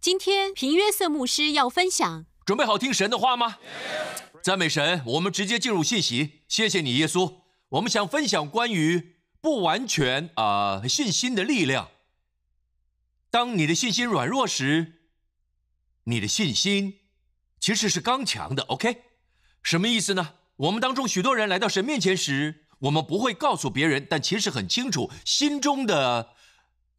今天平约瑟牧师要分享，准备好听神的话吗？赞美神！我们直接进入信息。谢谢你，耶稣。我们想分享关于不完全啊信心的力量。当你的信心软弱时，你的信心其实是刚强的。OK，什么意思呢？我们当中许多人来到神面前时，我们不会告诉别人，但其实很清楚心中的。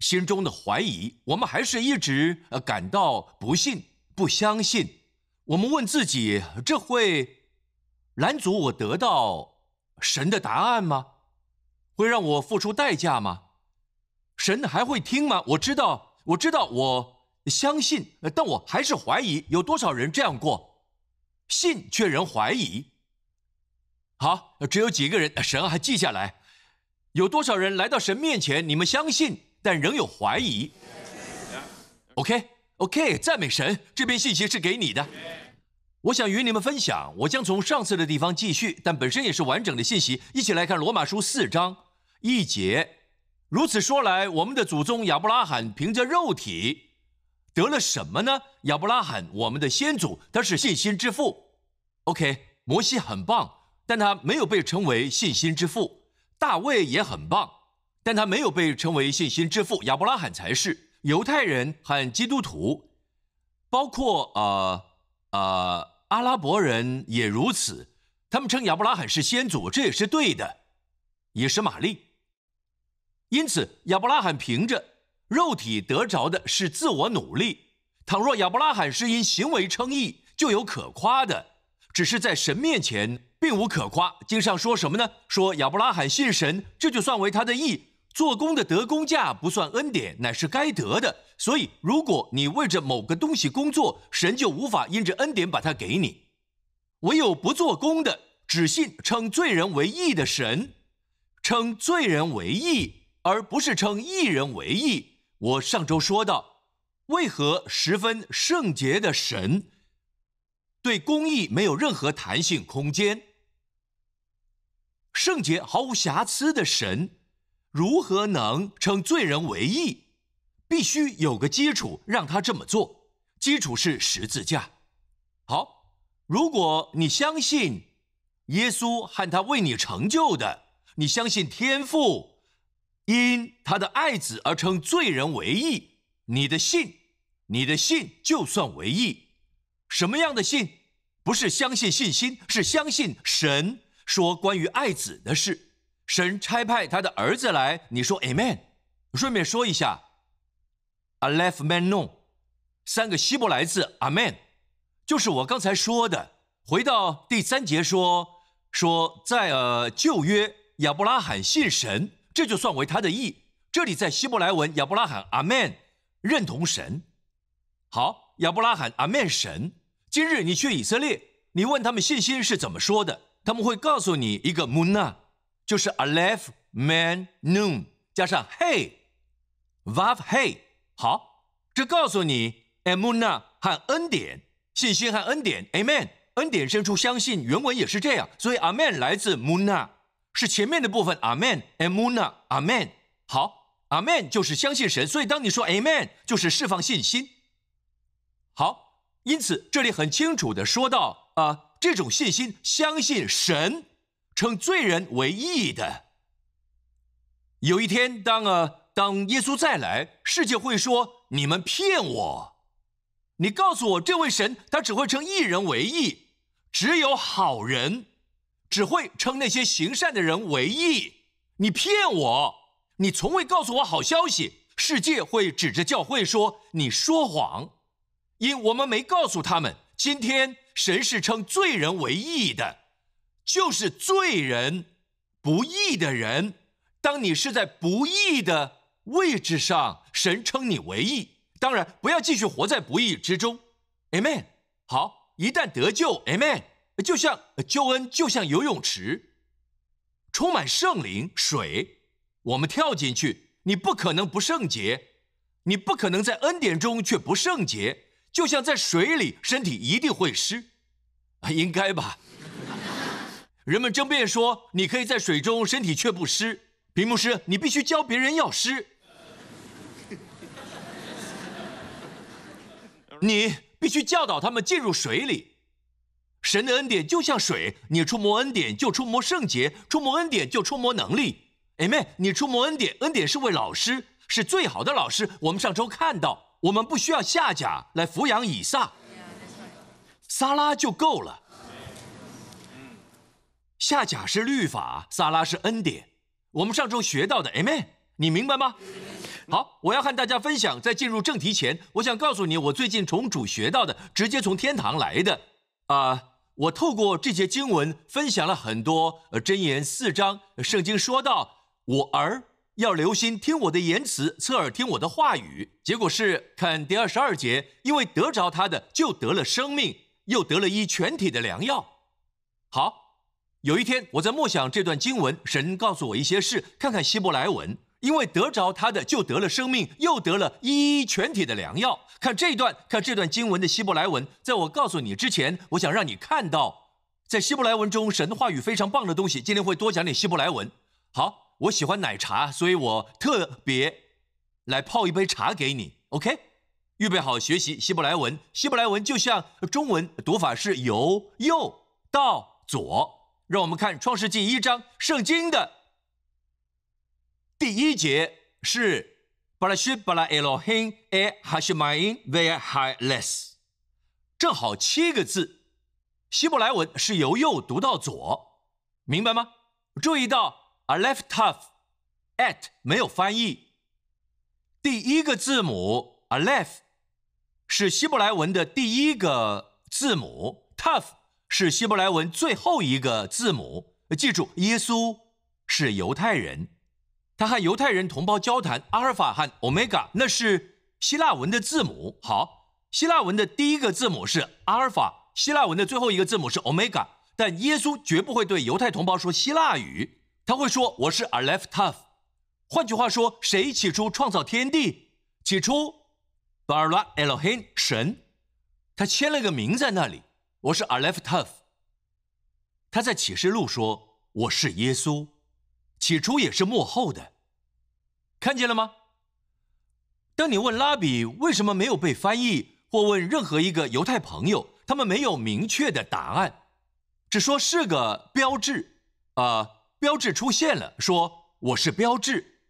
心中的怀疑，我们还是一直呃感到不信、不相信。我们问自己：这会拦阻我得到神的答案吗？会让我付出代价吗？神还会听吗？我知道，我知道，我相信，但我还是怀疑。有多少人这样过？信却仍怀疑。好，只有几个人，神还记下来。有多少人来到神面前？你们相信？但仍有怀疑。OK，OK，赞美神，这篇信息是给你的。我想与你们分享，我将从上次的地方继续，但本身也是完整的信息。一起来看罗马书四章一节。如此说来，我们的祖宗亚伯拉罕凭着肉体得了什么呢？亚伯拉罕，我们的先祖，他是信心之父。OK，摩西很棒，但他没有被称为信心之父。大卫也很棒。但他没有被称为信心之父，亚伯拉罕才是。犹太人和基督徒，包括呃呃阿拉伯人也如此，他们称亚伯拉罕是先祖，这也是对的，也是玛丽。因此，亚伯拉罕凭着肉体得着的是自我努力。倘若亚伯拉罕是因行为称义，就有可夸的，只是在神面前并无可夸。经上说什么呢？说亚伯拉罕信神，这就算为他的义。做工的得工价不算恩典，乃是该得的。所以，如果你为着某个东西工作，神就无法因着恩典把它给你。唯有不做工的，只信称罪人为义的神，称罪人为义，而不是称义人为义。我上周说到，为何十分圣洁的神对公义没有任何弹性空间？圣洁毫无瑕疵的神。如何能称罪人为义？必须有个基础让他这么做，基础是十字架。好，如果你相信耶稣和他为你成就的，你相信天父因他的爱子而称罪人为义，你的信，你的信就算为义。什么样的信？不是相信信心，是相信神说关于爱子的事。神差派他的儿子来，你说 Amen。顺便说一下，Aleph Man No，三个希伯来字 Amen，就是我刚才说的。回到第三节说说，在呃旧约亚伯拉罕信神，这就算为他的义。这里在希伯来文亚伯拉罕 Amen 认同神。好，亚伯拉罕 Amen 神。今日你去以色列，你问他们信心是怎么说的，他们会告诉你一个 Muna。就是 Aleph Man Noon 加上 Hey，Vav Hey，好，这告诉你 Emuna 和恩典，信心和恩典，Amen，恩典生出相信，原文也是这样，所以 Amen 来自 Muna，是前面的部分 Amen，Emuna，Amen，好，Amen 就是相信神，所以当你说 Amen 就是释放信心，好，因此这里很清楚的说到啊，这种信心相信神。称罪人为义的。有一天，当呃，当耶稣再来，世界会说：“你们骗我！你告诉我，这位神他只会称义人为义，只有好人只会称那些行善的人为义。你骗我！你从未告诉我好消息。世界会指着教会说你说谎，因我们没告诉他们，今天神是称罪人为义的。”就是罪人，不义的人。当你是在不义的位置上，神称你为义。当然，不要继续活在不义之中。Amen。好，一旦得救，Amen。就像救恩，就像游泳池，充满圣灵水，我们跳进去，你不可能不圣洁，你不可能在恩典中却不圣洁。就像在水里，身体一定会湿，应该吧？人们争辩说：“你可以在水中，身体却不湿。”屏幕师，你必须教别人要湿。你必须教导他们进入水里。神的恩典就像水，你触摸恩典就触摸圣洁，触摸恩典就触摸能力。Amen。你触摸恩典，恩典是位老师，是最好的老师。我们上周看到，我们不需要夏甲来抚养以撒，撒拉就够了。下甲是律法，撒拉是恩典。我们上周学到的，Amen。你明白吗？好，我要和大家分享。在进入正题前，我想告诉你，我最近从主学到的，直接从天堂来的。啊，我透过这节经文分享了很多。呃，箴言四章，圣经说到，我儿要留心听我的言辞，侧耳听我的话语。结果是看第二十二节，因为得着他的，就得了生命，又得了一全体的良药。好，有一天我在默想这段经文，神告诉我一些事，看看希伯来文。因为得着他的，就得了生命，又得了一全体的良药。看这段，看这段经文的希伯来文。在我告诉你之前，我想让你看到，在希伯来文中，神的话语非常棒的东西。今天会多讲点希伯来文。好，我喜欢奶茶，所以我特别来泡一杯茶给你。OK，预备好学习希伯来文。希伯来文就像中文读法是由右到左。让我们看创世纪一章，圣经的。第一节是巴拉什巴拉埃罗亨埃哈什马因维哈勒斯，正好七个字。希伯来文是由右读到左，明白吗？注意到 a left tough at 没有翻译。第一个字母 a l e f 是希伯来文的第一个字母，tough 是希伯来文最后一个字母。记住，耶稣是犹太人。他和犹太人同胞交谈，阿尔法和欧米伽那是希腊文的字母。好，希腊文的第一个字母是阿尔法，希腊文的最后一个字母是欧米伽。但耶稣绝不会对犹太同胞说希腊语，他会说我是 Aleph Tav。换句话说，谁起初创造天地？起初，Bara Elohim 神，他签了个名在那里，我是 Aleph Tav。他在启示录说我是耶稣。起初也是幕后的，看见了吗？当你问拉比为什么没有被翻译，或问任何一个犹太朋友，他们没有明确的答案，只说是个标志，啊，标志出现了，说我是标志，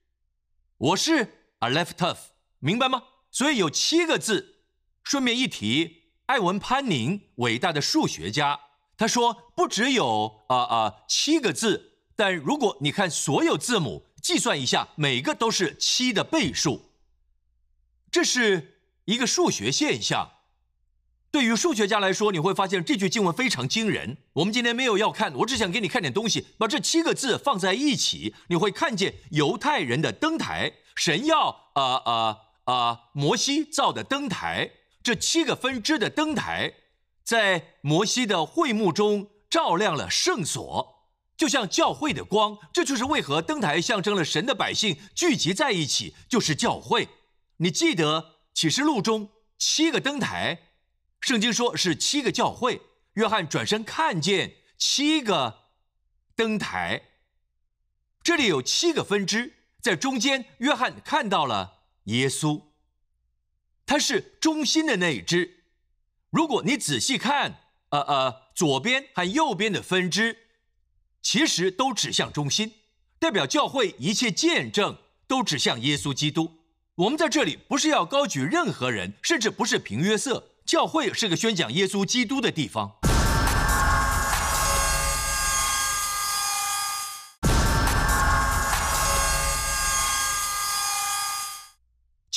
我是 a left tough，明白吗？所以有七个字。顺便一提，艾文潘宁，伟大的数学家，他说不只有啊啊七个字。但如果你看所有字母，计算一下，每个都是七的倍数。这是一个数学现象。对于数学家来说，你会发现这句经文非常惊人。我们今天没有要看，我只想给你看点东西。把这七个字放在一起，你会看见犹太人的灯台，神要啊啊啊摩西造的灯台，这七个分支的灯台，在摩西的会幕中照亮了圣所。就像教会的光，这就是为何灯台象征了神的百姓聚集在一起，就是教会。你记得启示录中七个灯台，圣经说是七个教会。约翰转身看见七个灯台，这里有七个分支，在中间，约翰看到了耶稣，它是中心的那一只。如果你仔细看，呃呃，左边和右边的分支。其实都指向中心，代表教会一切见证都指向耶稣基督。我们在这里不是要高举任何人，甚至不是平约瑟。教会是个宣讲耶稣基督的地方。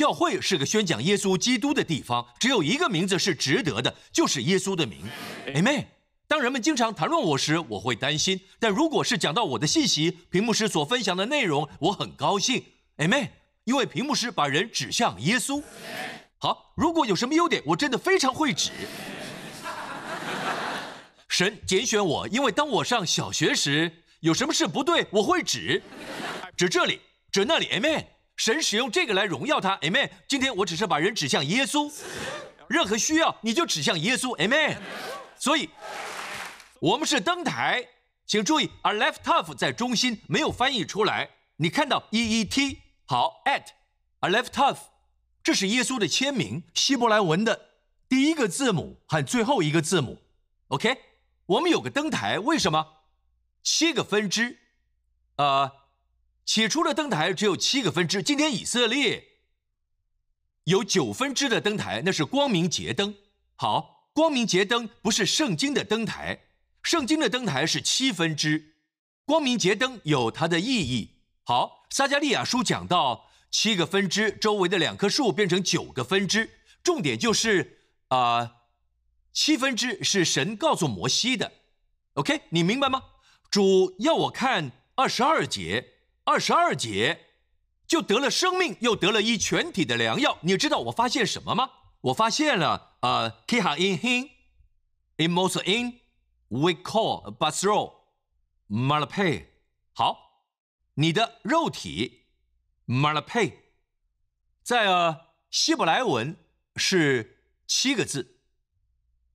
教会是个宣讲耶稣基督的地方，只有一个名字是值得的，就是耶稣的名。Amen。当人们经常谈论我时，我会担心；但如果是讲到我的信息，屏幕师所分享的内容，我很高兴。Amen，因为屏幕师把人指向耶稣。好，如果有什么优点，我真的非常会指。神拣选我，因为当我上小学时，有什么事不对，我会指，指这里，指那里。Amen，神使用这个来荣耀他。Amen，今天我只是把人指向耶稣，任何需要你就指向耶稣。Amen，所以。我们是灯台，请注意，a left tough 在中心没有翻译出来。你看到 e e t 好 at a left tough，这是耶稣的签名，希伯来文的第一个字母和最后一个字母。OK，我们有个灯台，为什么？七个分支，呃，起初的灯台只有七个分支。今天以色列有九分支的灯台，那是光明节灯。好，光明节灯不是圣经的灯台，圣经的灯台是七分支，光明节灯有它的意义。好，撒加利亚书讲到七个分支，周围的两棵树变成九个分支，重点就是啊，七分支是神告诉摩西的。OK，你明白吗？主要我看二十二节，二十二节就得了生命，又得了一全体的良药。你知道我发现什么吗？我发现了呃，Kiha in him，in most in，we call basro malapay。好，你的肉体 malapay，在呃希伯来文是七个字。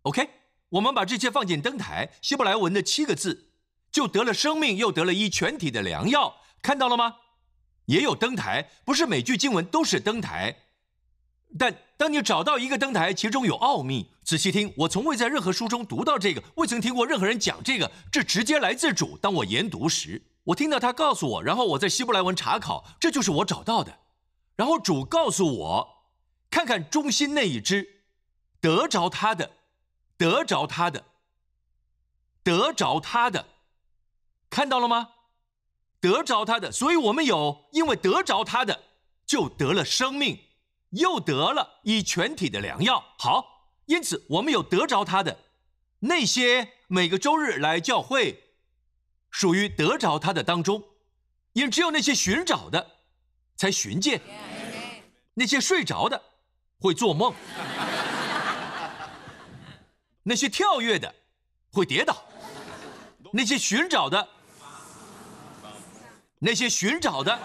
OK，我们把这些放进灯台，希伯来文的七个字。就得了生命，又得了一全体的良药，看到了吗？也有灯台，不是每句经文都是灯台，但当你找到一个灯台，其中有奥秘。仔细听，我从未在任何书中读到这个，未曾听过任何人讲这个，这直接来自主。当我研读时，我听到他告诉我，然后我在希伯来文查考，这就是我找到的。然后主告诉我，看看中心那一只，得着他的，得着他的，得着他的。看到了吗？得着他的，所以我们有，因为得着他的，就得了生命，又得了以全体的良药。好，因此我们有得着他的那些每个周日来教会，属于得着他的当中，因只有那些寻找的才寻见，那些睡着的会做梦，那些跳跃的会跌倒，那些寻找的。那些寻找的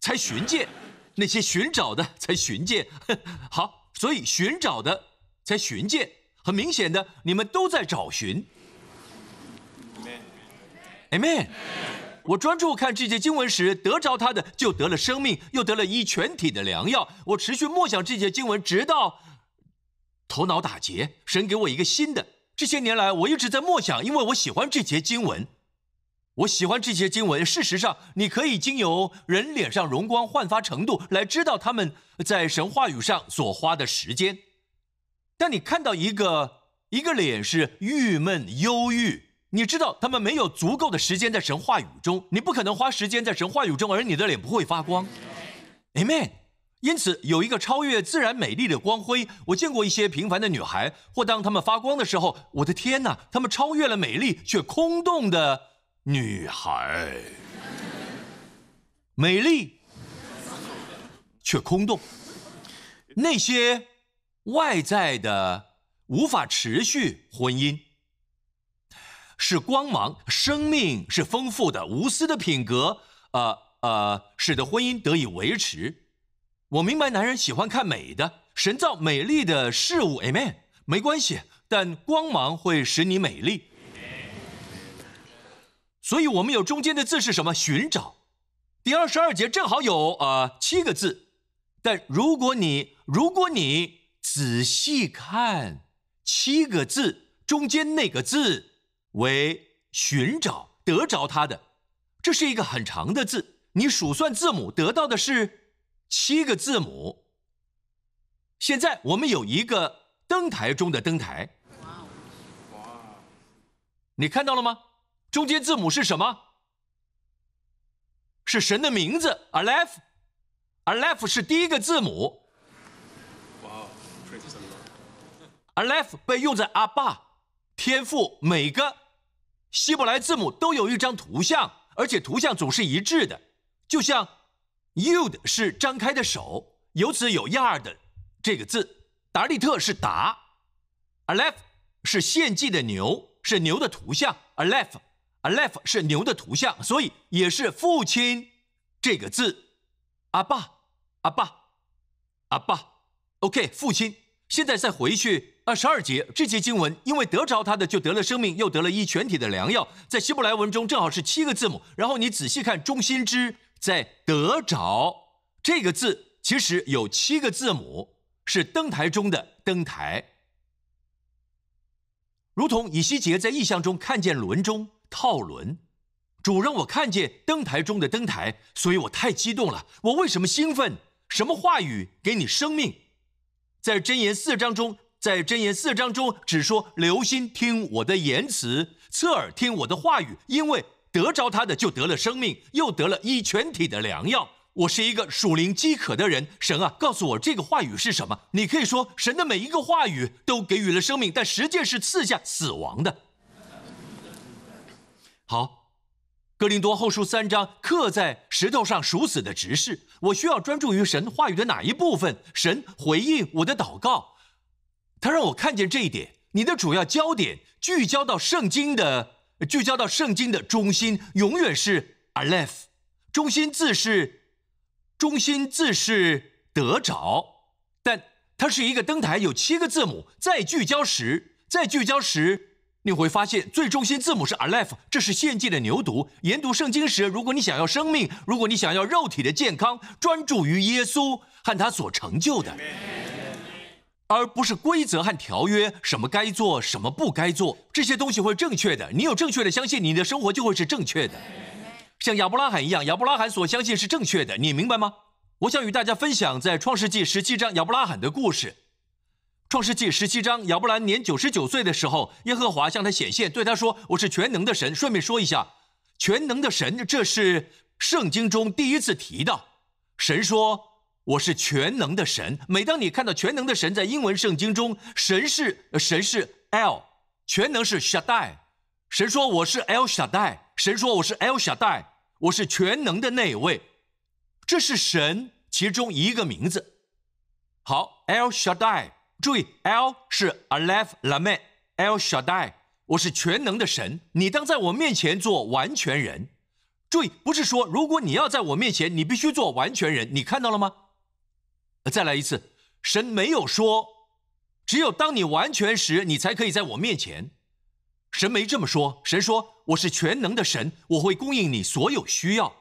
才寻见，那些寻找的才寻见。好，所以寻找的才寻见。很明显的，你们都在找寻。Amen。我专注看这节经文时，得着他的就得了生命，又得了一全体的良药。我持续默想这节经文，直到头脑打结。神给我一个新的。这些年来，我一直在默想，因为我喜欢这节经文。我喜欢这些经文。事实上，你可以经由人脸上荣光焕发程度来知道他们在神话语上所花的时间。但你看到一个一个脸是郁闷忧郁，你知道他们没有足够的时间在神话语中。你不可能花时间在神话语中，而你的脸不会发光。Amen。因此，有一个超越自然美丽的光辉。我见过一些平凡的女孩，或当她们发光的时候，我的天哪，她们超越了美丽却空洞的。女孩美丽却空洞，那些外在的无法持续婚姻，是光芒，生命是丰富的，无私的品格，呃呃，使得婚姻得以维持。我明白男人喜欢看美的，神造美丽的事物，Amen，没关系，但光芒会使你美丽。所以，我们有中间的字是什么？寻找。第二十二节正好有呃七个字，但如果你如果你仔细看七个字中间那个字为寻找得着它的，这是一个很长的字。你数算字母得到的是七个字母。现在我们有一个灯台中的灯台，哇，你看到了吗？中间字母是什么？是神的名字，Aleph，Aleph 是第一个字母。哇，Aleph 被用在阿爸、天父每个希伯来字母都有一张图像，而且图像总是一致的。就像 Yud 是张开的手，由此有 Yard 这个字。达利特是达，Aleph 是献祭的牛，是牛的图像，Aleph。Aleph 是牛的图像，所以也是父亲这个字。阿爸，阿爸，阿爸。OK，父亲。现在再回去二十二节这节经文，因为得着他的就得了生命，又得了一全体的良药。在希伯来文中正好是七个字母。然后你仔细看中心之，在得着这个字，其实有七个字母，是灯台中的灯台。如同以西结在异象中看见轮中套轮，主让我看见灯台中的灯台，所以我太激动了。我为什么兴奋？什么话语给你生命？在箴言四章中，在箴言四章中只说留心听我的言辞，侧耳听我的话语，因为得着他的就得了生命，又得了医全体的良药。我是一个属灵饥渴的人，神啊，告诉我这个话语是什么？你可以说神的每一个话语都给予了生命，但实际是赐下死亡的。好，哥林多后书三章刻在石头上属死的执事，我需要专注于神话语的哪一部分？神回应我的祷告，他让我看见这一点。你的主要焦点聚焦到圣经的，聚焦到圣经的中心，永远是 Aleph，中心字是。中心字是得着，但它是一个灯台，有七个字母。再聚焦时，再聚焦时，你会发现最中心字母是 Aleph，这是献祭的牛犊。研读圣经时，如果你想要生命，如果你想要肉体的健康，专注于耶稣和他所成就的，而不是规则和条约，什么该做，什么不该做，这些东西会正确的。你有正确的相信，你的生活就会是正确的。像亚伯拉罕一样，亚伯拉罕所相信是正确的，你明白吗？我想与大家分享在创世纪十七章亚伯拉罕的故事。创世纪十七章，亚伯兰年九十九岁的时候，耶和华向他显现，对他说：“我是全能的神。”顺便说一下，全能的神，这是圣经中第一次提到。神说：“我是全能的神。”每当你看到全能的神在英文圣经中，神是神是 L，全能是 Shaddai。神说：“我是 L Shaddai。”神说：“我是 L Shaddai，我是全能的那位。”这是神其中一个名字。好，L Shaddai，注意，L 是 Aleph Lamed，El Shaddai，我是全能的神。你当在我面前做完全人。注意，不是说如果你要在我面前，你必须做完全人。你看到了吗？再来一次，神没有说，只有当你完全时，你才可以在我面前。神没这么说，神说。我是全能的神，我会供应你所有需要。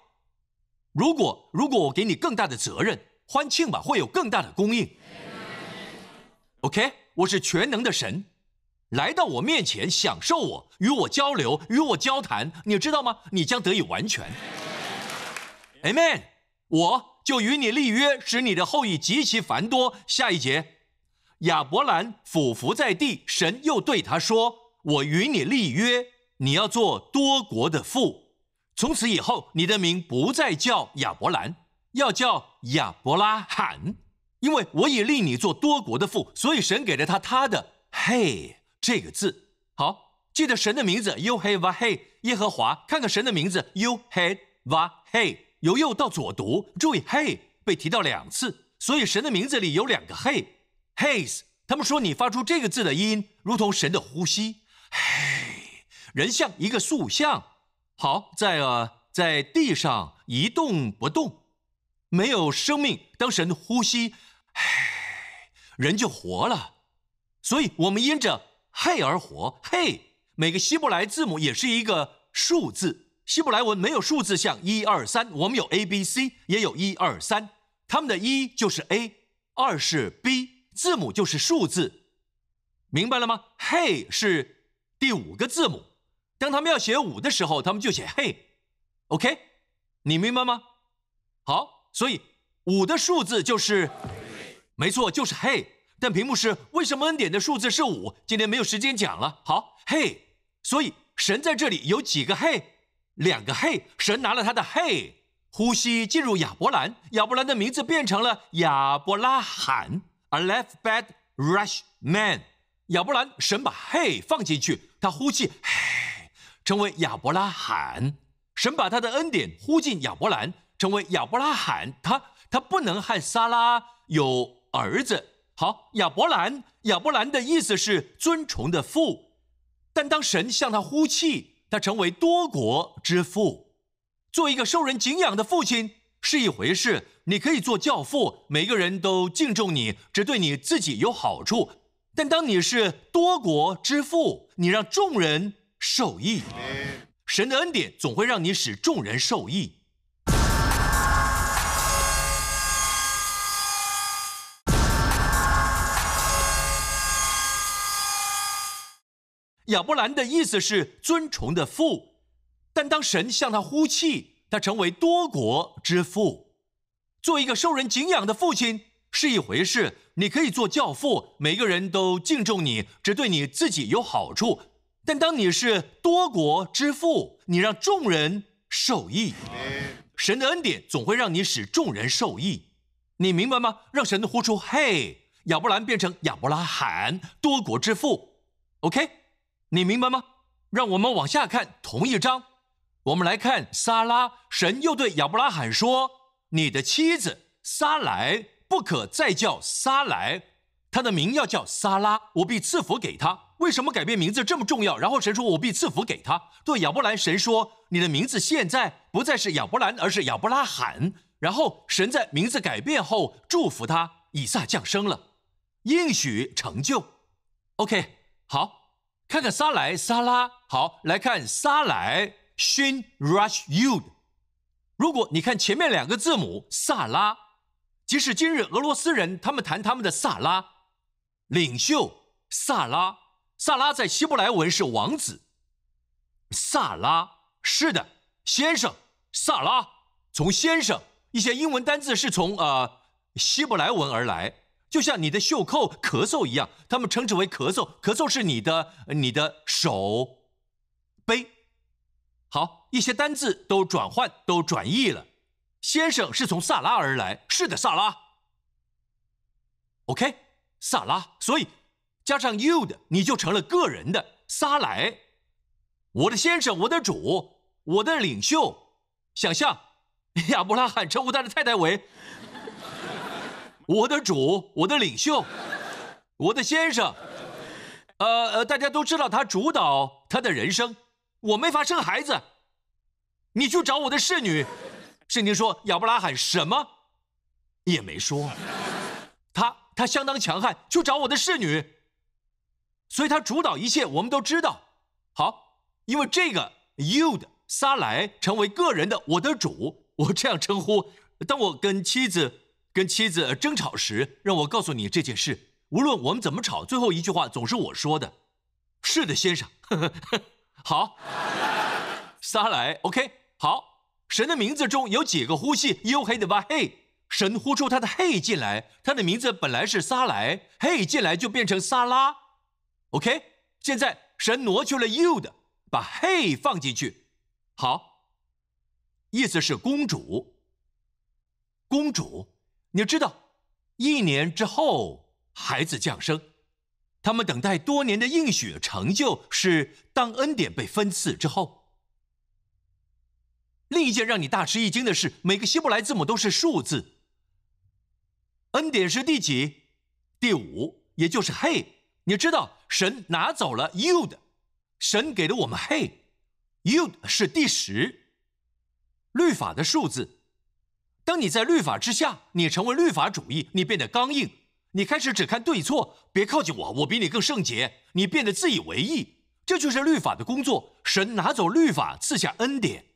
如果如果我给你更大的责任，欢庆吧，会有更大的供应。OK，我是全能的神，来到我面前，享受我，与我交流，与我交谈，你知道吗？你将得以完全。Amen。我就与你立约，使你的后裔极其繁多。下一节，亚伯兰俯伏在地，神又对他说：“我与你立约。”你要做多国的父，从此以后，你的名不再叫亚伯兰，要叫亚伯拉罕，因为我已立你做多国的父，所以神给了他他的嘿这个字。好，记得神的名字 You Hey Va Hey 耶和华，看看神的名字 You Hey Va Hey，由右到左读，注意 Hey 被提到两次，所以神的名字里有两个 Hey Heys。他们说你发出这个字的音，如同神的呼吸。嘿。人像一个塑像，好在呃在地上一动不动，没有生命。当神的呼吸，唉，人就活了。所以，我们因着嘿而活。嘿，每个希伯来字母也是一个数字。希伯来文没有数字像一二三，我们有 A B C，也有一二三。他们的一就是 A，二是 B，字母就是数字，明白了吗？嘿是第五个字母。当他们要写五的时候，他们就写嘿，OK，你明白吗？好，所以五的数字就是，没错，就是嘿。但屏幕是为什么恩典的数字是五？今天没有时间讲了。好，嘿，所以神在这里有几个嘿？两个嘿。神拿了他的嘿，呼吸进入亚伯兰，亚伯兰的名字变成了亚伯拉罕，a left bad rush man。亚伯兰，神把嘿放进去，他呼气。嘿成为亚伯拉罕，神把他的恩典呼进亚伯兰，成为亚伯拉罕。他他不能和撒拉有儿子。好，亚伯兰，亚伯兰的意思是尊崇的父。但当神向他呼气，他成为多国之父。做一个受人敬仰的父亲是一回事，你可以做教父，每个人都敬重你，只对你自己有好处。但当你是多国之父，你让众人。受益，神的恩典总会让你使众人受益。亚伯兰的意思是尊崇的父，但当神向他呼气，他成为多国之父。做一个受人敬仰的父亲是一回事，你可以做教父，每个人都敬重你，只对你自己有好处。但当你是多国之父，你让众人受益，神的恩典总会让你使众人受益。你明白吗？让神呼出嘿，亚伯兰变成亚伯拉罕，多国之父。OK，你明白吗？让我们往下看同一章，我们来看撒拉，神又对亚伯拉罕说：“你的妻子撒来不可再叫撒来，她的名要叫撒拉，我必赐福给她。”为什么改变名字这么重要？然后神说：“我必赐福给他。”对亚伯兰，神说：“你的名字现在不再是亚伯兰，而是亚伯拉罕。”然后神在名字改变后祝福他，以撒降生了，应许成就。OK，好，看看沙莱沙拉。好，来看沙莱，Shin Rush Yud。如果你看前面两个字母萨拉，即使今日俄罗斯人他们谈他们的萨拉领袖萨拉。萨拉在希伯来文是王子。萨拉是的，先生。萨拉从先生，一些英文单字是从呃希伯来文而来，就像你的袖扣咳嗽一样，他们称之为咳嗽。咳嗽是你的你的手背。好，一些单字都转换都转译了。先生是从萨拉而来，是的，萨拉。OK，萨拉，所以。加上 you 的，你就成了个人的撒来，我的先生，我的主，我的领袖。想象亚伯拉罕称呼他的太太为我的主，我的领袖，我的先生。呃呃，大家都知道他主导他的人生。我没法生孩子，你去找我的侍女。圣经说亚伯拉罕什么也没说，他他相当强悍，去找我的侍女。所以他主导一切，我们都知道。好，因为这个 you 的撒来成为个人的我的主，我这样称呼。当我跟妻子跟妻子争吵时，让我告诉你这件事。无论我们怎么吵，最后一句话总是我说的。是的，先生。好，撒来 OK。好，神的名字中有几个呼吸？You h a t e hey，神呼出他的 hey 进来，他的名字本来是撒来，hey 进来就变成撒拉。OK，现在神挪去了 you 的，把 Hey 放进去。好，意思是公主。公主，你知道，一年之后孩子降生，他们等待多年的应许成就，是当恩典被分赐之后。另一件让你大吃一惊的是，每个希伯来字母都是数字。恩典是第几？第五，也就是 Hey。你知道神拿走了 you 的，神给了我们 hey，you 是第十，律法的数字。当你在律法之下，你成为律法主义，你变得刚硬，你开始只看对错，别靠近我，我比你更圣洁。你变得自以为意，这就是律法的工作。神拿走律法，赐下恩典。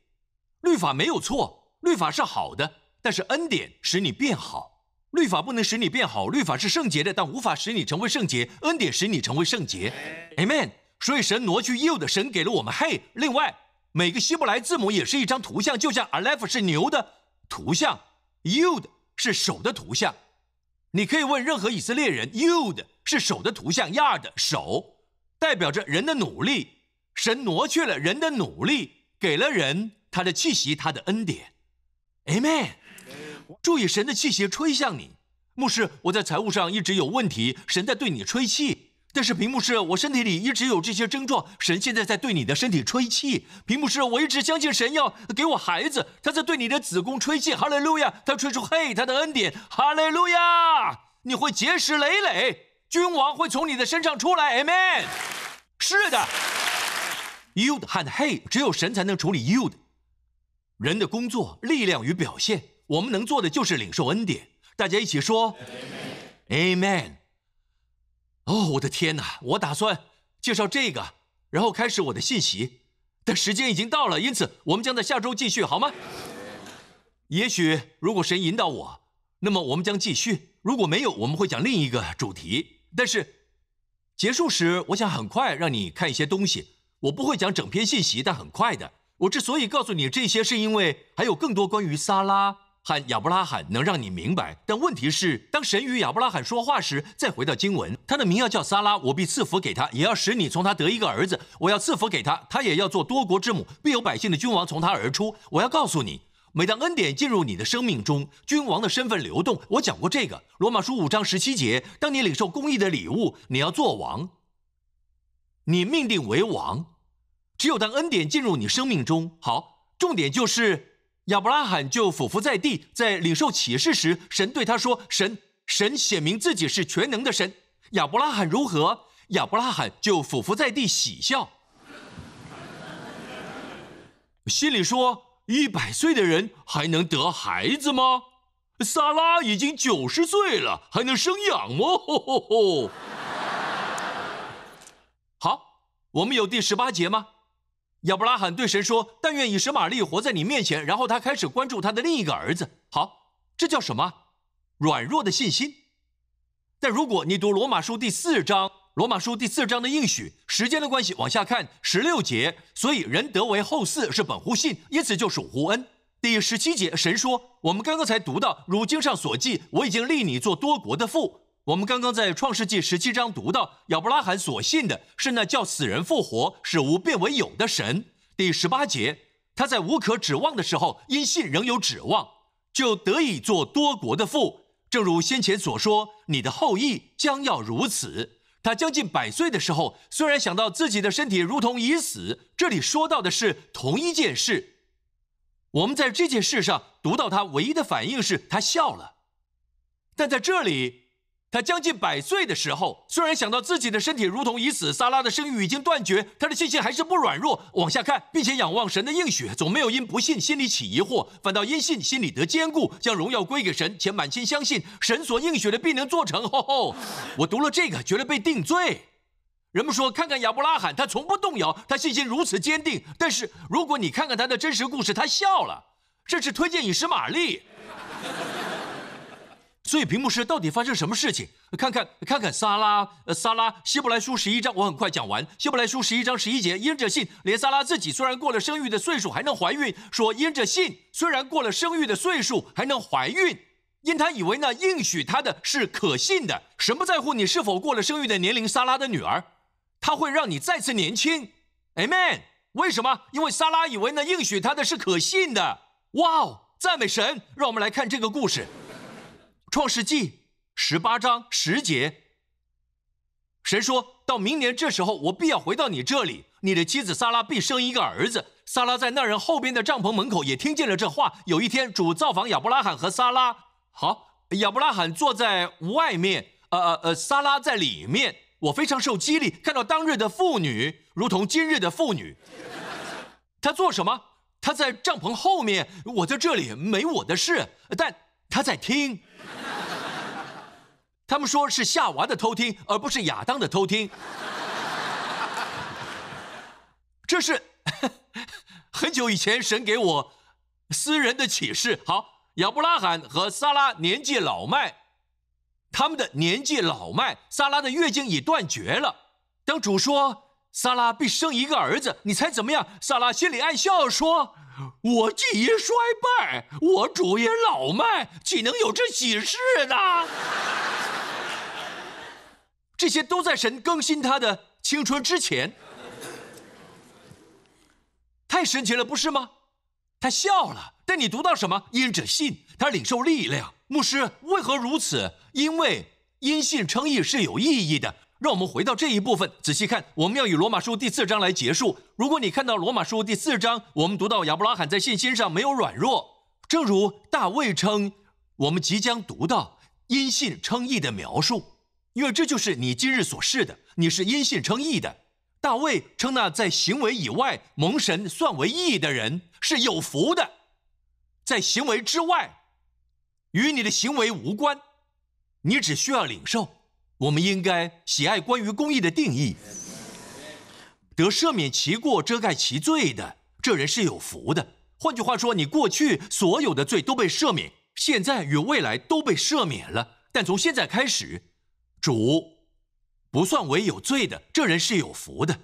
律法没有错，律法是好的，但是恩典使你变好。律法不能使你变好，律法是圣洁的，但无法使你成为圣洁。恩典使你成为圣洁，Amen。所以神挪去旧的，神给了我们新。另外，每个希伯来字母也是一张图像，就像 Aleph 是牛的图像，you 的是手的图像。你可以问任何以色列人，you 的是手的图像，yard 手代表着人的努力。神挪去了人的努力，给了人他的气息，他的恩典，Amen。注意，神的气息吹向你，牧师。我在财务上一直有问题，神在对你吹气。但是屏幕是我身体里一直有这些症状，神现在在对你的身体吹气。屏幕是我一直相信神要给我孩子，他在对你的子宫吹气。哈利路亚，他吹出嘿，他的恩典。哈利路亚，你会结石累累，君王会从你的身上出来。Amen。是的，You 的和 Hey，只有神才能处理 You 的。人的工作、力量与表现。我们能做的就是领受恩典，大家一起说，Amen。哦，我的天哪！我打算介绍这个，然后开始我的信息，但时间已经到了，因此我们将在下周继续，好吗？也许如果神引导我，那么我们将继续；如果没有，我们会讲另一个主题。但是结束时，我想很快让你看一些东西。我不会讲整篇信息，但很快的。我之所以告诉你这些，是因为还有更多关于萨拉和亚伯拉罕能让你明白。但问题是，当神与亚伯拉罕说话时，再回到经文，他的名要叫撒拉，我必赐福给他，也要使你从他得一个儿子。我要赐福给他，他也要做多国之母，必有百姓的君王从他而出。我要告诉你。每当恩典进入你的生命中，君王的身份流动。我讲过这个，《罗马书》五章十七节。当你领受公义的礼物，你要做王，你命定为王。只有当恩典进入你生命中，好，重点就是亚伯拉罕就俯伏在地，在领受启示时，神对他说：“神，神显明自己是全能的神。”亚伯拉罕如何？亚伯拉罕就俯伏在地喜笑，心里说。一百岁的人还能得孩子吗？萨拉已经九十岁了，还能生养吗？吼吼吼！好，我们有第十八节吗？亚伯拉罕对神说：“但愿以实玛利活在你面前。”然后他开始关注他的另一个儿子。好，这叫什么？软弱的信心。但如果你读罗马书第四章。罗马书第四章的应许，时间的关系往下看，十六节，所以人得为后嗣是本乎信，因此就属乎恩。第十七节，神说，我们刚刚才读到，如经上所记，我已经立你做多国的父。我们刚刚在创世纪十七章读到，亚伯拉罕所信的是那叫死人复活、使无变为有的神。第十八节，他在无可指望的时候，因信仍有指望，就得以做多国的父。正如先前所说，你的后裔将要如此。他将近百岁的时候，虽然想到自己的身体如同已死，这里说到的是同一件事。我们在这件事上读到他唯一的反应是他笑了，但在这里。他将近百岁的时候，虽然想到自己的身体如同已死，萨拉的生育已经断绝，他的信心还是不软弱。往下看，并且仰望神的应许，总没有因不信心里起疑惑，反倒因信心里得坚固，将荣耀归给神，且满心相信神所应许的必能做成。吼吼！我读了这个，觉得被定罪。人们说，看看亚伯拉罕，他从不动摇，他信心如此坚定。但是如果你看看他的真实故事，他笑了，甚至推荐以实玛利。所以，屏幕师到底发生什么事情？看看，看看，撒拉，呃，撒拉，希伯来书十一章，我很快讲完。希伯来书十一章十一节，因着信，连撒拉自己虽然过了生育的岁数，还能怀孕。说因着信，虽然过了生育的岁数，还能怀孕，因他以为那应许他的是可信的。神不在乎你是否过了生育的年龄，撒拉的女儿，他会让你再次年轻。Amen。为什么？因为撒拉以为那应许他的是可信的。哇哦，赞美神！让我们来看这个故事。创世纪十八章十节，神说到明年这时候，我必要回到你这里，你的妻子撒拉必生一个儿子。撒拉在那人后边的帐篷门口也听见了这话。有一天，主造访亚伯拉罕和撒拉，好，亚伯拉罕坐在外面，呃呃呃，撒拉在里面。我非常受激励，看到当日的妇女如同今日的妇女。他做什么？他在帐篷后面，我在这里没我的事，但他在听。他们说是夏娃的偷听，而不是亚当的偷听。这是 很久以前神给我私人的启示。好，亚伯拉罕和撒拉年纪老迈，他们的年纪老迈，撒拉的月经已断绝了。当主说撒拉必生一个儿子，你猜怎么样？撒拉心里暗笑说：“我既已衰败，我主也老迈，岂能有这喜事呢？”这些都在神更新他的青春之前，太神奇了，不是吗？他笑了，但你读到什么？因着信，他领受力量。牧师为何如此？因为因信称义是有意义的。让我们回到这一部分，仔细看。我们要以罗马书第四章来结束。如果你看到罗马书第四章，我们读到亚伯拉罕在信心上没有软弱，正如大卫称，我们即将读到因信称义的描述。因为这就是你今日所示的，你是因信称义的。大卫称那在行为以外蒙神算为义的人是有福的，在行为之外，与你的行为无关，你只需要领受。我们应该喜爱关于公义的定义，得赦免其过、遮盖其罪的，这人是有福的。换句话说，你过去所有的罪都被赦免，现在与未来都被赦免了。但从现在开始。主不算为有罪的，这人是有福的。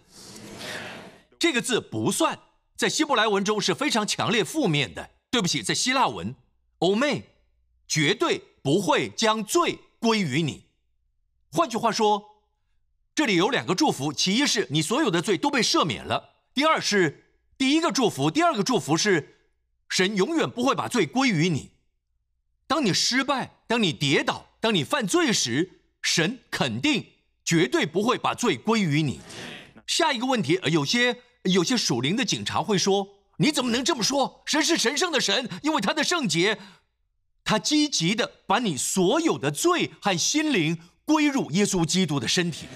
这个字“不算”在希伯来文中是非常强烈负面的。对不起，在希腊文 o m 绝对不会将罪归于你。换句话说，这里有两个祝福：其一是你所有的罪都被赦免了；第二是第一个祝福，第二个祝福是神永远不会把罪归于你。当你失败，当你跌倒，当你犯罪时，神肯定绝对不会把罪归于你。下一个问题，有些有些属灵的警察会说：“你怎么能这么说？神是神圣的神，因为他的圣洁，他积极的把你所有的罪和心灵归入耶稣基督的身体。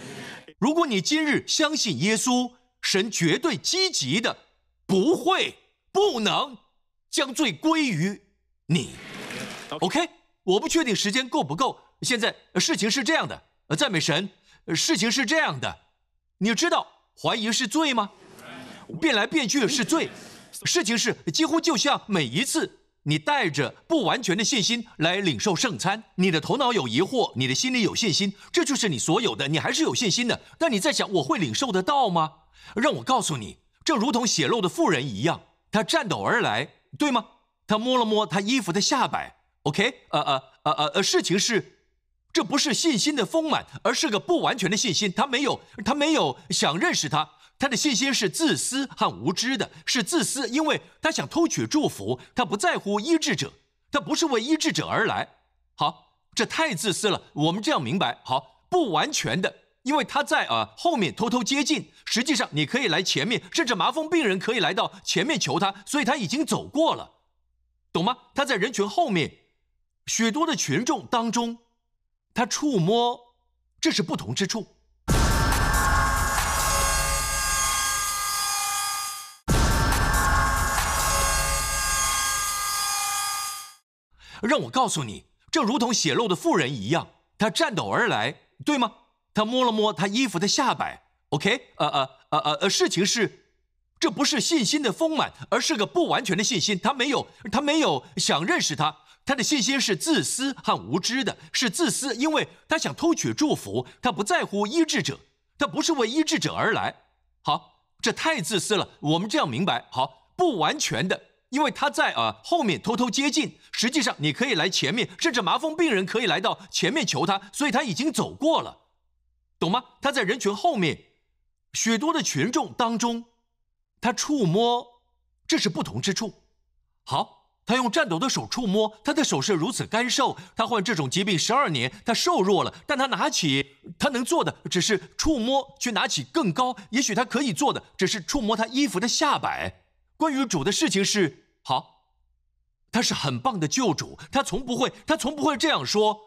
如果你今日相信耶稣，神绝对积极的不会不能将罪归于你。” OK，我不确定时间够不够。现在事情是这样的，赞美神。事情是这样的，你知道怀疑是罪吗？变来变去是罪。事情是几乎就像每一次你带着不完全的信心来领受圣餐，你的头脑有疑惑，你的心里有信心，这就是你所有的，你还是有信心的。但你在想，我会领受得到吗？让我告诉你，正如同血漏的妇人一样，她颤抖而来，对吗？她摸了摸她衣服的下摆。OK，呃呃呃呃，事情是，这不是信心的丰满，而是个不完全的信心。他没有，他没有想认识他，他的信心是自私和无知的，是自私，因为他想偷取祝福，他不在乎医治者，他不是为医治者而来。好，这太自私了。我们这样明白。好，不完全的，因为他在啊后面偷偷接近，实际上你可以来前面，甚至麻风病人可以来到前面求他，所以他已经走过了，懂吗？他在人群后面。许多的群众当中，他触摸，这是不同之处。让我告诉你，正如同血漏的妇人一样，他颤抖而来，对吗？他摸了摸他衣服的下摆。OK，呃呃呃呃呃，事情是，这不是信心的丰满，而是个不完全的信心。他没有，他没有想认识他。他的信心是自私和无知的，是自私，因为他想偷取祝福，他不在乎医治者，他不是为医治者而来。好，这太自私了。我们这样明白。好，不完全的，因为他在啊后面偷偷接近，实际上你可以来前面，甚至麻风病人可以来到前面求他，所以他已经走过了，懂吗？他在人群后面，许多的群众当中，他触摸，这是不同之处。好。他用颤抖的手触摸，他的手是如此干瘦。他患这种疾病十二年，他瘦弱了，但他拿起，他能做的只是触摸，去拿起更高。也许他可以做的只是触摸他衣服的下摆。关于主的事情是好，他是很棒的救主，他从不会，他从不会这样说。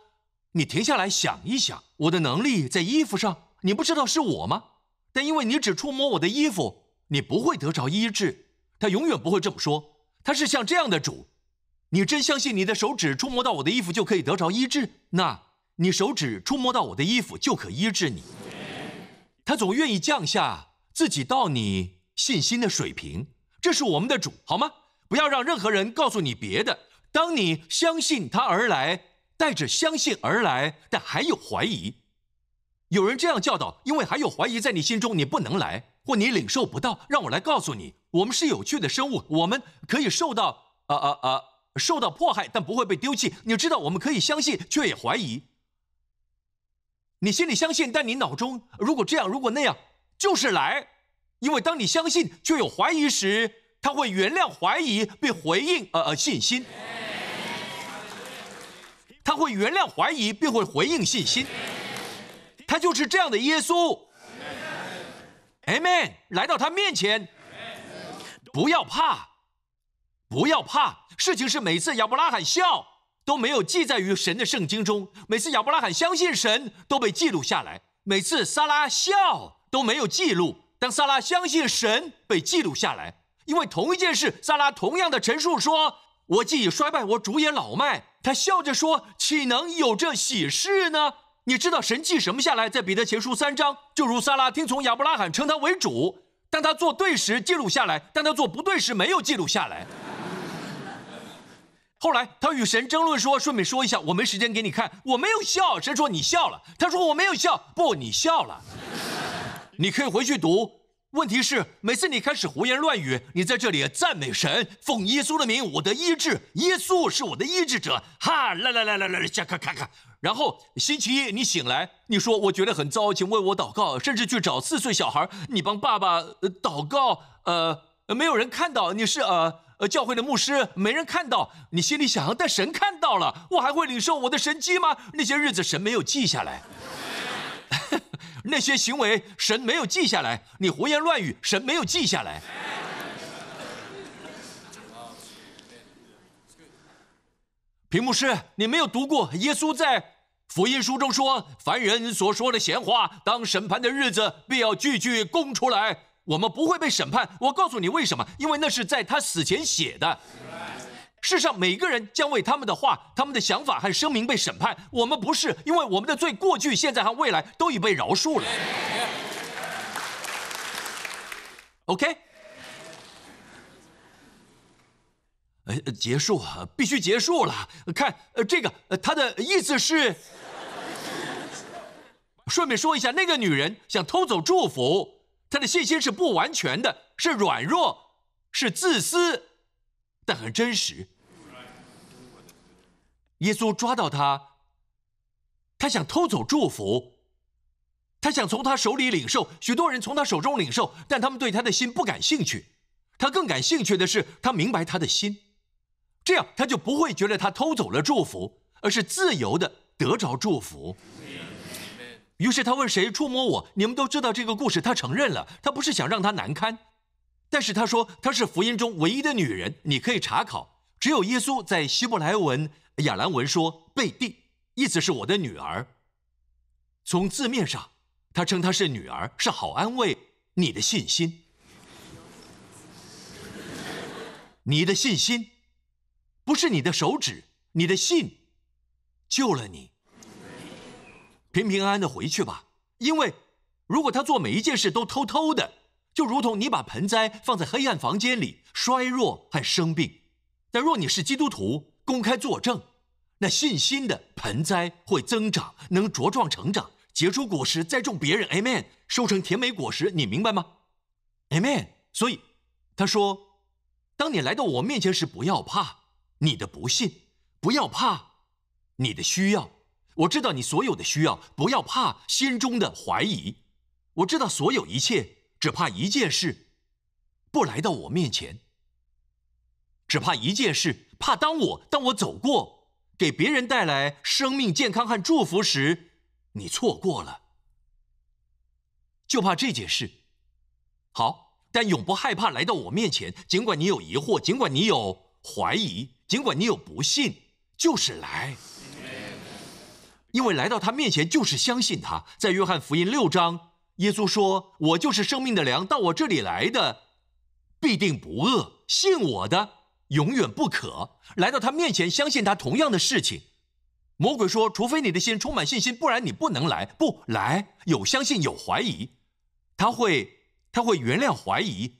你停下来想一想，我的能力在衣服上，你不知道是我吗？但因为你只触摸我的衣服，你不会得着医治。他永远不会这么说。他是像这样的主，你真相信你的手指触摸到我的衣服就可以得着医治？那你手指触摸到我的衣服就可医治你。他总愿意降下自己到你信心的水平，这是我们的主，好吗？不要让任何人告诉你别的。当你相信他而来，带着相信而来，但还有怀疑。有人这样教导，因为还有怀疑在你心中，你不能来，或你领受不到。让我来告诉你。我们是有趣的生物，我们可以受到呃呃呃受到迫害，但不会被丢弃。你知道，我们可以相信，却也怀疑。你心里相信，但你脑中如果这样，如果那样，就是来。因为当你相信却有怀疑时，他会原谅怀疑，并回应呃呃信心。他会原谅怀疑，并会回应信心。他就是这样的耶稣。Amen。来到他面前。不要怕，不要怕。事情是每次亚伯拉罕笑都没有记载于神的圣经中，每次亚伯拉罕相信神都被记录下来。每次撒拉笑都没有记录，当撒拉相信神被记录下来，因为同一件事，撒拉同样的陈述说：“我既已衰败，我主也老迈。”他笑着说：“岂能有这喜事呢？”你知道神记什么下来？在彼得前书三章，就如撒拉听从亚伯拉罕称他为主。当他做对时记录下来，当他做不对时没有记录下来。后来他与神争论说：“顺便说一下，我没时间给你看，我没有笑。”神说：“你笑了。”他说：“我没有笑。”不，你笑了。你可以回去读。问题是，每次你开始胡言乱语，你在这里赞美神，奉耶稣的名，我的医治，耶稣是我的医治者。哈，来来来来来，下看看看。然后星期一你醒来，你说我觉得很糟，请为我祷告，甚至去找四岁小孩，你帮爸爸祷告。呃，没有人看到你是呃呃教会的牧师，没人看到。你心里想要，但神看到了，我还会领受我的神迹吗？那些日子神没有记下来。那些行为神没有记下来，你胡言乱语，神没有记下来。屏幕师，你没有读过耶稣在福音书中说：“凡人所说的闲话，当审判的日子，必要句句供出来。”我们不会被审判。我告诉你为什么？因为那是在他死前写的。世上每个人将为他们的话、他们的想法和声明被审判。我们不是，因为我们的罪过去、现在和未来都已被饶恕了。OK，呃，结束，必须结束了。看，呃，这个，呃，他的意思是，顺便说一下，那个女人想偷走祝福，她的信心是不完全的，是软弱，是自私，但很真实。耶稣抓到他，他想偷走祝福，他想从他手里领受。许多人从他手中领受，但他们对他的心不感兴趣。他更感兴趣的是，他明白他的心，这样他就不会觉得他偷走了祝福，而是自由的得着祝福。于是他问谁触摸我？你们都知道这个故事。他承认了，他不是想让他难堪，但是他说她是福音中唯一的女人。你可以查考，只有耶稣在希伯来文。亚兰文说“贝蒂”，意思是我的女儿。从字面上，他称她是女儿，是好安慰你的信心。你的信心，不是你的手指，你的信救了你。平平安安的回去吧，因为如果他做每一件事都偷偷的，就如同你把盆栽放在黑暗房间里，衰弱和生病。但若你是基督徒，公开作证，那信心的盆栽会增长，能茁壮成长，结出果实，栽种别人，Amen，收成甜美果实，你明白吗？Amen。所以他说，当你来到我面前时，不要怕你的不信，不要怕你的需要。我知道你所有的需要，不要怕心中的怀疑。我知道所有一切，只怕一件事，不来到我面前。只怕一件事，怕当我当我走过，给别人带来生命、健康和祝福时，你错过了。就怕这件事。好，但永不害怕来到我面前，尽管你有疑惑，尽管你有怀疑，尽管你有不信，就是来。因为来到他面前就是相信他。在约翰福音六章，耶稣说：“我就是生命的粮，到我这里来的，必定不饿。信我的。”永远不可来到他面前，相信他同样的事情。魔鬼说：“除非你的心充满信心，不然你不能来。不来，有相信，有怀疑，他会，他会原谅怀疑，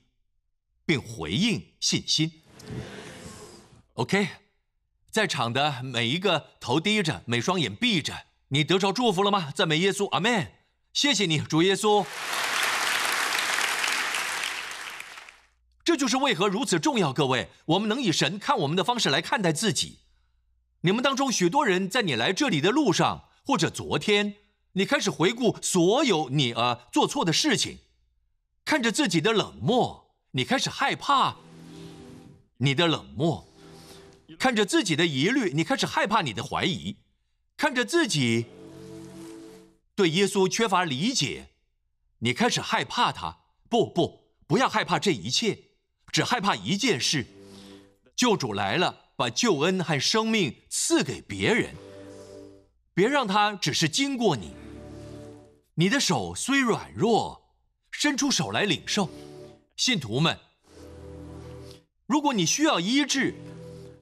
并回应信心。” OK，在场的每一个头低着，每双眼闭着，你得着祝福了吗？赞美耶稣，阿门。谢谢你，主耶稣。这就是为何如此重要，各位，我们能以神看我们的方式来看待自己。你们当中许多人在你来这里的路上，或者昨天，你开始回顾所有你呃做错的事情，看着自己的冷漠，你开始害怕你的冷漠；看着自己的疑虑，你开始害怕你的怀疑；看着自己对耶稣缺乏理解，你开始害怕他。不不，不要害怕这一切。只害怕一件事，救主来了，把救恩和生命赐给别人，别让他只是经过你。你的手虽软弱，伸出手来领受。信徒们，如果你需要医治，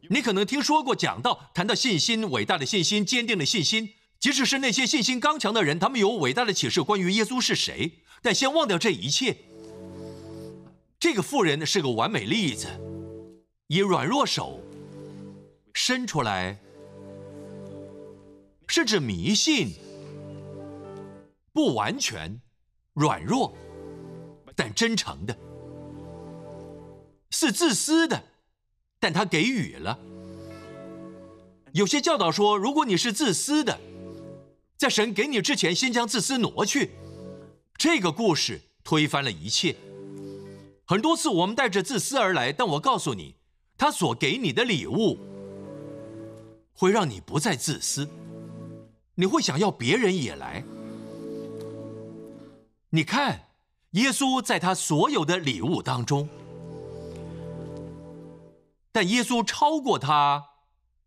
你可能听说过讲到谈到信心，伟大的信心，坚定的信心。即使是那些信心刚强的人，他们有伟大的启示关于耶稣是谁，但先忘掉这一切。这个妇人是个完美例子，以软弱手伸出来，是指迷信、不完全、软弱，但真诚的；是自私的，但他给予了。有些教导说，如果你是自私的，在神给你之前，先将自私挪去。这个故事推翻了一切。很多次我们带着自私而来，但我告诉你，他所给你的礼物会让你不再自私，你会想要别人也来。你看，耶稣在他所有的礼物当中，但耶稣超过他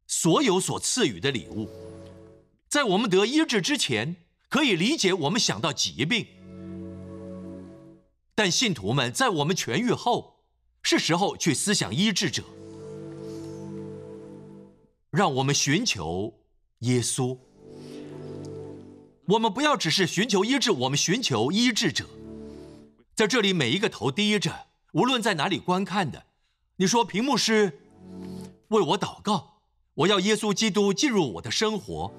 所有所赐予的礼物。在我们得医治之前，可以理解我们想到疾病。但信徒们在我们痊愈后，是时候去思想医治者。让我们寻求耶稣。我们不要只是寻求医治，我们寻求医治者。在这里，每一个头低着，无论在哪里观看的，你说屏幕师为我祷告，我要耶稣基督进入我的生活，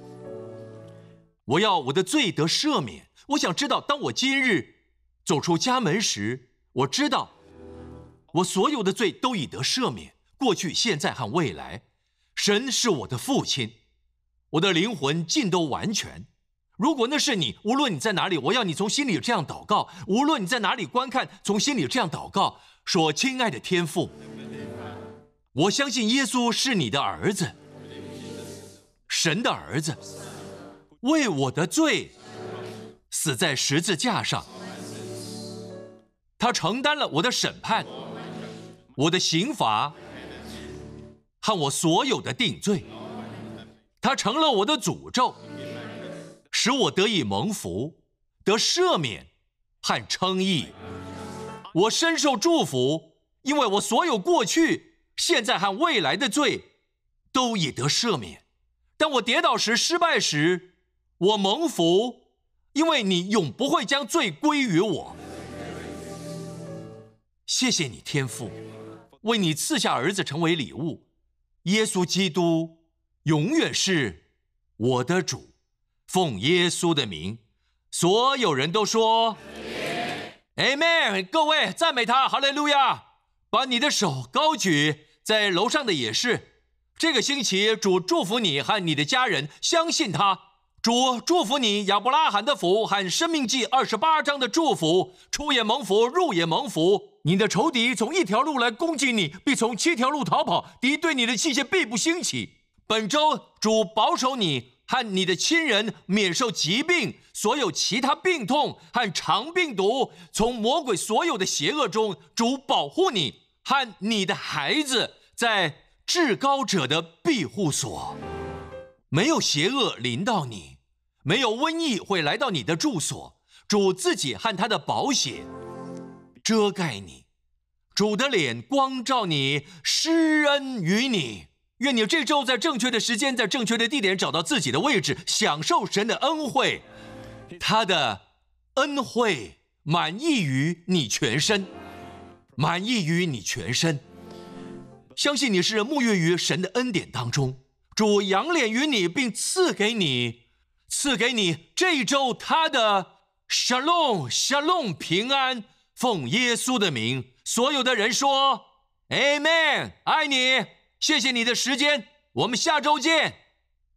我要我的罪得赦免。我想知道，当我今日。走出家门时，我知道，我所有的罪都已得赦免，过去、现在和未来。神是我的父亲，我的灵魂尽都完全。如果那是你，无论你在哪里，我要你从心里这样祷告；无论你在哪里观看，从心里这样祷告，说：“亲爱的天父，我相信耶稣是你的儿子，神的儿子，为我的罪死在十字架上。”他承担了我的审判，我的刑罚和我所有的定罪。他成了我的诅咒，使我得以蒙福，得赦免和称义。我深受祝福，因为我所有过去、现在和未来的罪都已得赦免。当我跌倒时、失败时，我蒙福，因为你永不会将罪归于我。谢谢你，天父，为你赐下儿子成为礼物。耶稣基督永远是我的主。奉耶稣的名，所有人都说：“Amen。”各位赞美他，哈利路亚！把你的手高举，在楼上的也是。这个星期，主祝福你和你的家人，相信他。主祝福你，亚伯拉罕的福和生命记二十八章的祝福，出也蒙福，入也蒙福。你的仇敌从一条路来攻击你，必从七条路逃跑。敌对你的器械必不兴起。本周主保守你和你的亲人免受疾病、所有其他病痛和肠病毒，从魔鬼所有的邪恶中，主保护你和你的孩子在至高者的庇护所，没有邪恶临到你，没有瘟疫会来到你的住所。主自己和他的保险。遮盖你，主的脸光照你，施恩于你。愿你这周在正确的时间，在正确的地点找到自己的位置，享受神的恩惠。他的恩惠满意于你全身，满意于你全身。相信你是沐浴于神的恩典当中，主仰脸于你，并赐给你，赐给你这一周他的 shalom shalom 平安。奉耶稣的名，所有的人说：“Amen。”爱你，谢谢你的时间，我们下周见。